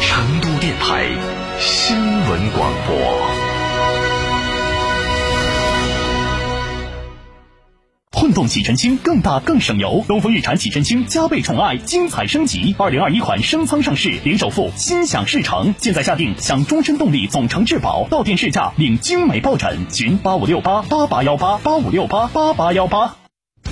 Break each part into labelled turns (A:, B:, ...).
A: 成都电台新闻广播。
B: 混动启辰星更大更省油，东风日产启辰星加倍宠爱，精彩升级。二零二一款升仓上市，零首付，心想事成。现在下定享终身动力总成质保，到店试驾领精美抱枕。寻八五六八八八幺八八五六八八八幺八。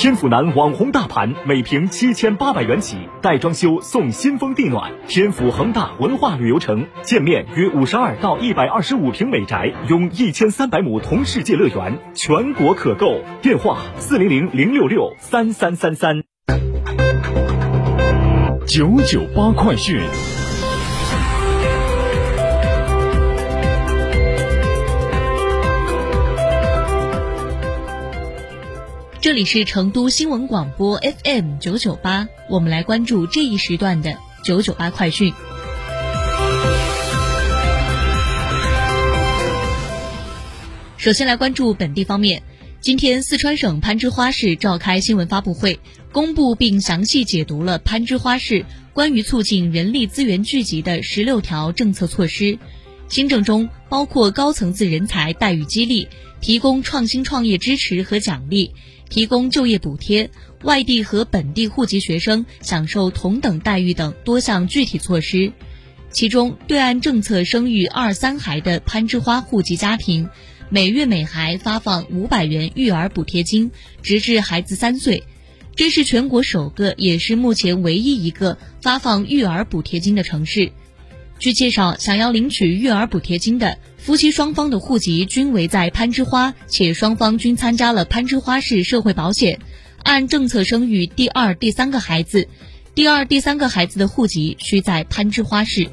C: 天府南网红大盘，每平七千八百元起，带装修送新风地暖。天府恒大文化旅游城，建面约五十二到一百二十五平美宅，拥一千三百亩同世界乐园，全国可购。电话：四零零零六六三三三三。
D: 九九八快讯。
E: 这里是成都新闻广播 FM 九九八，我们来关注这一时段的九九八快讯。首先来关注本地方面，今天四川省攀枝花市召开新闻发布会，公布并详细解读了攀枝花市关于促进人力资源聚集的十六条政策措施。新政中包括高层次人才待遇激励、提供创新创业支持和奖励。提供就业补贴，外地和本地户籍学生享受同等待遇等多项具体措施。其中，对按政策生育二三孩的攀枝花户籍家庭，每月每孩发放五百元育儿补贴金，直至孩子三岁。这是全国首个，也是目前唯一一个发放育儿补贴金的城市。据介绍，想要领取育儿补贴金的夫妻双方的户籍均为在攀枝花，且双方均参加了攀枝花市社会保险，按政策生育第二、第三个孩子，第二、第三个孩子的户籍需在攀枝花市。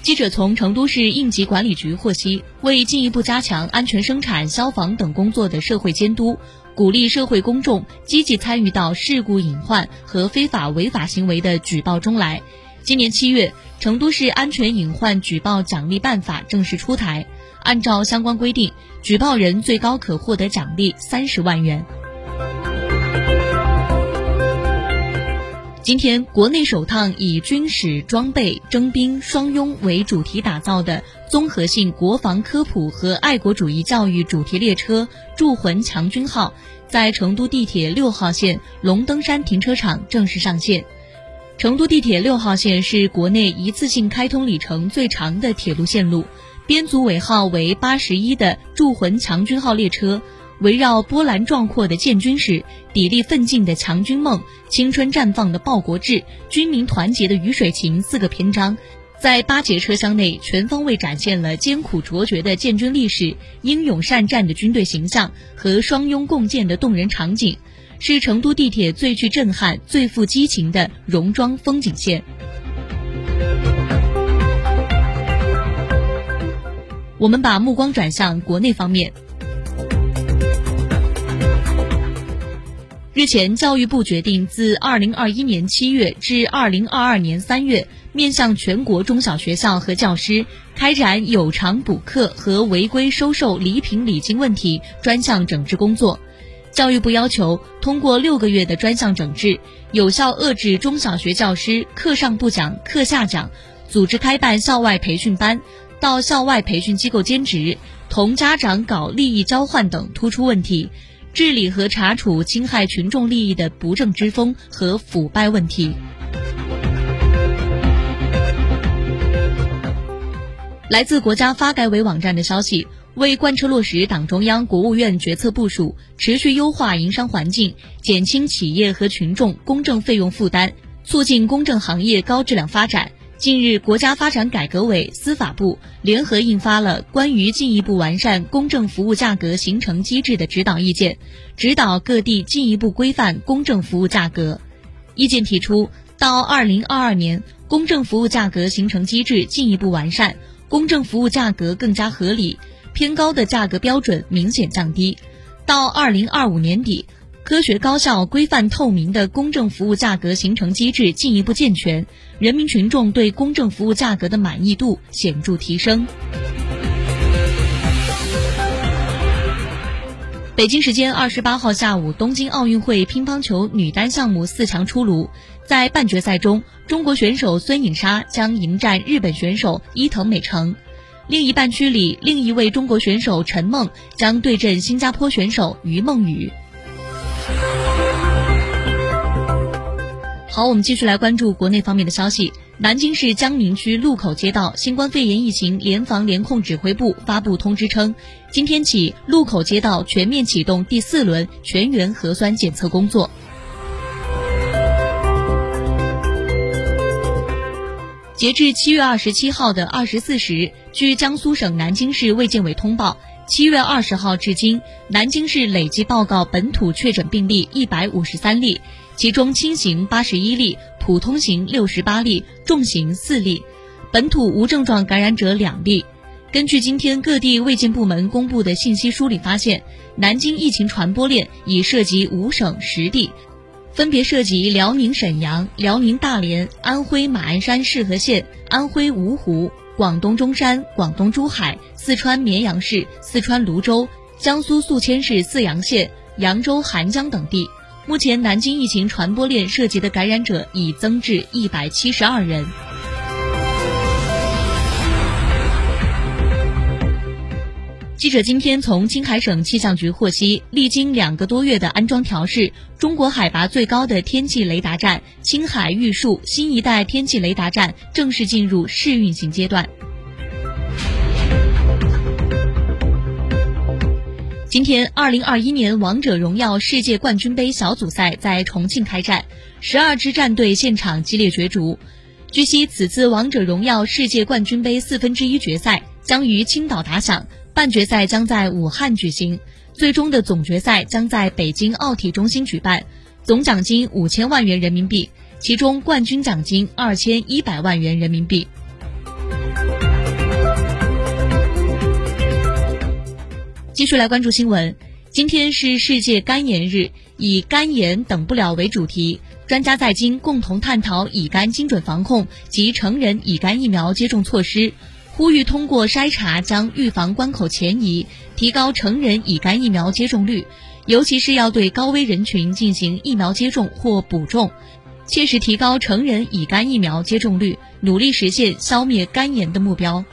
E: 记者从成都市应急管理局获悉，为进一步加强安全生产、消防等工作的社会监督。鼓励社会公众积极参与到事故隐患和非法违法行为的举报中来。今年七月，成都市安全隐患举报奖励办法正式出台，按照相关规定，举报人最高可获得奖励三十万元。今天，国内首趟以军事装备、征兵、双拥为主题打造的综合性国防科普和爱国主义教育主题列车“铸魂强军号”在成都地铁六号线龙登山停车场正式上线。成都地铁六号线是国内一次性开通里程最长的铁路线路，编组尾号为八十一的“铸魂强军号”列车。围绕波澜壮阔的建军史、砥砺奋进的强军梦、青春绽放的报国志、军民团结的鱼水情四个篇章，在八节车厢内全方位展现了艰苦卓绝的建军历史、英勇善战的军队形象和双拥共建的动人场景，是成都地铁最具震撼、最富激情的戎装风景线。我们把目光转向国内方面。日前，教育部决定自二零二一年七月至二零二二年三月，面向全国中小学校和教师开展有偿补课和违规收受礼品礼金问题专项整治工作。教育部要求通过六个月的专项整治，有效遏制中小学教师课上不讲、课下讲，组织开办校外培训班，到校外培训机构兼职，同家长搞利益交换等突出问题，治理和查处侵害群众利益的不正之风和腐败问题。来自国家发改委网站的消息。为贯彻落实党中央、国务院决策部署，持续优化营商环境，减轻企业和群众公证费用负担，促进公证行业高质量发展，近日，国家发展改革委、司法部联合印发了《关于进一步完善公证服务价格形成机制的指导意见》，指导各地进一步规范公证服务价格。意见提出，到二零二二年，公证服务价格形成机制进一步完善，公证服务价格更加合理。偏高的价格标准明显降低，到二零二五年底，科学高效、规范透明的公证服务价格形成机制进一步健全，人民群众对公证服务价格的满意度显著提升。北京时间二十八号下午，东京奥运会乒乓球女单项目四强出炉，在半决赛中，中国选手孙颖莎将迎战日本选手伊藤美诚。另一半区里，另一位中国选手陈梦将对阵新加坡选手于梦雨。好，我们继续来关注国内方面的消息。南京市江宁区路口街道新冠肺炎疫情联防联控指挥部发布通知称，今天起，路口街道全面启动第四轮全员核酸检测工作。截至七月二十七号的二十四时，据江苏省南京市卫健委通报，七月二十号至今，南京市累计报告本土确诊病例一百五十三例，其中轻型八十一例，普通型六十八例，重型四例，本土无症状感染者两例。根据今天各地卫健部门公布的信息梳理发现，南京疫情传播链已涉及五省十地。分别涉及辽宁沈阳、辽宁大连、安徽马鞍山市和县、安徽芜湖、广东中山、广东珠海、四川绵阳市、四川泸州、江苏宿迁市泗阳县、扬州邗江等地。目前，南京疫情传播链涉及的感染者已增至一百七十二人。记者今天从青海省气象局获悉，历经两个多月的安装调试，中国海拔最高的天气雷达站——青海玉树新一代天气雷达站正式进入试运行阶段。今天，二零二一年王者荣耀世界冠军杯小组赛在重庆开战，十二支战队现场激烈角逐。据悉，此次王者荣耀世界冠军杯四分之一决赛将于青岛打响。半决赛将在武汉举行，最终的总决赛将在北京奥体中心举办，总奖金五千万元人民币，其中冠军奖金二千一百万元人民币。继续来关注新闻，今天是世界肝炎日，以肝炎等不了为主题，专家在京共同探讨乙肝精准防控及成人乙肝疫苗接种措施。呼吁通过筛查将预防关口前移，提高成人乙肝疫苗接种率，尤其是要对高危人群进行疫苗接种或补种，切实提高成人乙肝疫苗接种率，努力实现消灭肝炎的目标。